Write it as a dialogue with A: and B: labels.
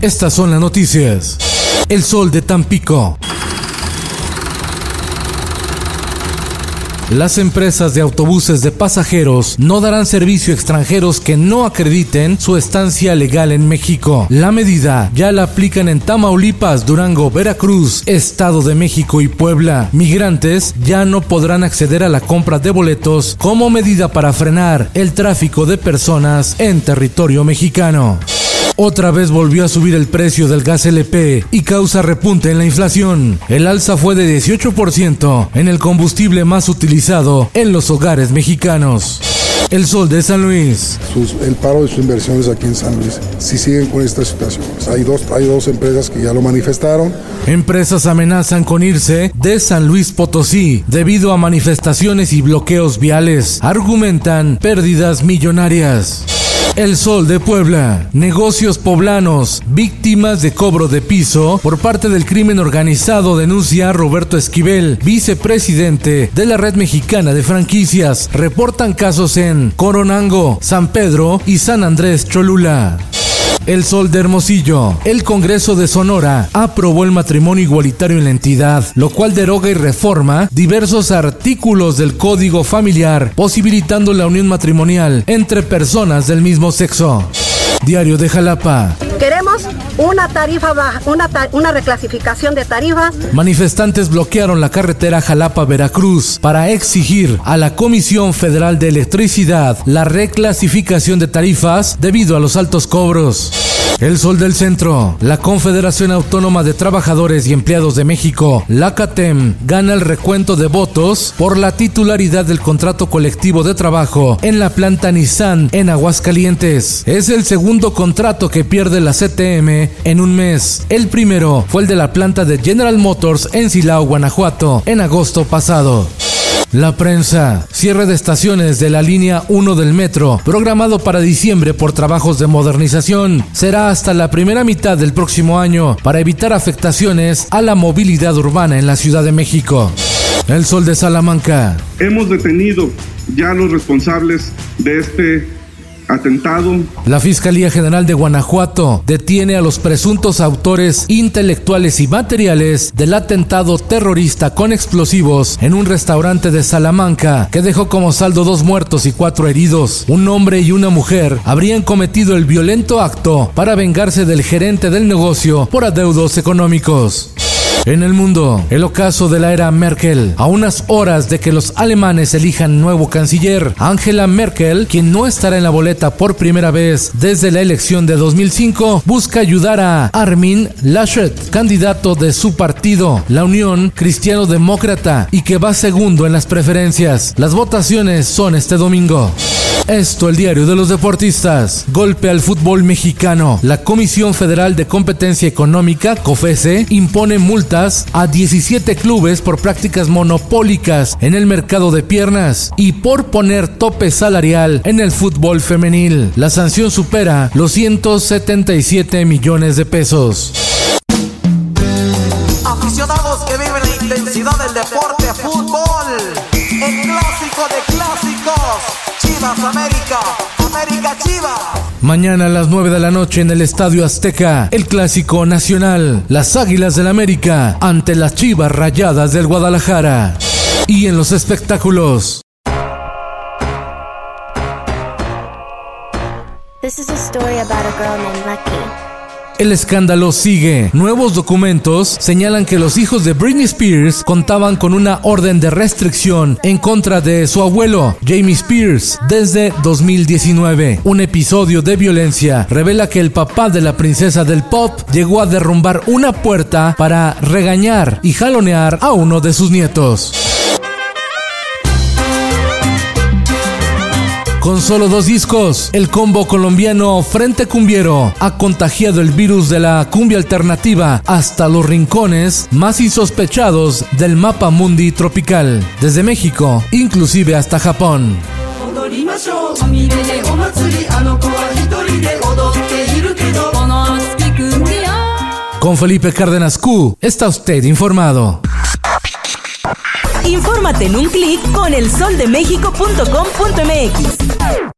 A: Estas son las noticias. El sol de Tampico. Las empresas de autobuses de pasajeros no darán servicio a extranjeros que no acrediten su estancia legal en México. La medida ya la aplican en Tamaulipas, Durango, Veracruz, Estado de México y Puebla. Migrantes ya no podrán acceder a la compra de boletos como medida para frenar el tráfico de personas en territorio mexicano. Otra vez volvió a subir el precio del gas LP y causa repunte en la inflación. El alza fue de 18% en el combustible más utilizado en los hogares mexicanos. El Sol de San Luis.
B: sus- el paro de sus inversiones aquí en San Luis. Si siguen con esta situación. Hay dos, hay dos empresas que ya lo manifestaron.
A: Empresas amenazan con irse de San Luis Potosí debido a manifestaciones y bloqueos viales. Argumentan pérdidas millonarias. El Sol de Puebla. Negocios poblanos. Víctimas de cobro de piso por parte del crimen organizado denuncia Roberto Esquivel, vicepresidente de la Red Mexicana de Franquicias. Reportan casos en Coronango, San Pedro y San Andrés Cholula. El Sol de Hermosillo. El Congreso de Sonora aprobó el matrimonio igualitario en la entidad, lo cual deroga y reforma diversos artículos del Código Familiar, posibilitando la unión matrimonial entre personas del mismo sexo. Diario de Jalapa.
C: Queremos una tarifa baja, una, una reclasificación de tarifas.
A: Manifestantes bloquearon la carretera Jalapa-Veracruz para exigir a la Comisión Federal de Electricidad la reclasificación de tarifas debido a los altos cobros. El Sol del Centro, la Confederación Autónoma de Trabajadores y Empleados de México, la CATEM, gana el recuento de votos por la titularidad del contrato colectivo de trabajo en la planta Nissan en Aguascalientes. Es el segundo contrato que pierde la CTM en un mes. El primero fue el de la planta de General Motors en Silao, Guanajuato, en agosto pasado. La prensa. Cierre de estaciones de la línea 1 del metro, programado para diciembre por trabajos de modernización, será hasta la primera mitad del próximo año para evitar afectaciones a la movilidad urbana en la Ciudad de México. El Sol de Salamanca.
D: Hemos detenido ya los responsables de este atentado.
A: La Fiscalía General de Guanajuato detiene a los presuntos autores intelectuales y materiales del atentado terrorista con explosivos en un restaurante de Salamanca que dejó como saldo dos muertos y cuatro heridos. Un hombre y una mujer habrían cometido el violento acto para vengarse del gerente del negocio por adeudos económicos. En el mundo, el ocaso de la era Merkel. A unas horas de que los alemanes elijan nuevo canciller, Angela Merkel, quien no estará en la boleta por primera vez desde la elección de 2005, busca ayudar a Armin Laschet, candidato de su partido, la Unión Cristiano Demócrata, y que va segundo en las preferencias. Las votaciones son este domingo. Esto, el diario de los deportistas. Golpe al fútbol mexicano. La Comisión Federal de Competencia Económica, COFESE, impone multas a 17 clubes por prácticas monopólicas en el mercado de piernas y por poner tope salarial en el fútbol femenil. La sanción supera los 177 millones de pesos.
E: Chivas América. América Chivas.
A: Mañana a las 9 de la noche en el Estadio Azteca, el clásico nacional, las Águilas del América ante las Chivas Rayadas del Guadalajara. Y en los espectáculos,
F: This is a story about a girl named Lucky.
A: El escándalo sigue. Nuevos documentos señalan que los hijos de Britney Spears contaban con una orden de restricción en contra de su abuelo, Jamie Spears, desde 2019. Un episodio de violencia revela que el papá de la princesa del pop llegó a derrumbar una puerta para regañar y jalonear a uno de sus nietos. Con solo dos discos, el combo colombiano Frente Cumbiero ha contagiado el virus de la cumbia alternativa hasta los rincones más insospechados del mapa mundi tropical, desde México, inclusive hasta Japón. Con Felipe Cárdenas Q, está usted informado.
G: Infórmate en un clic con elsoldemexico.com.mx.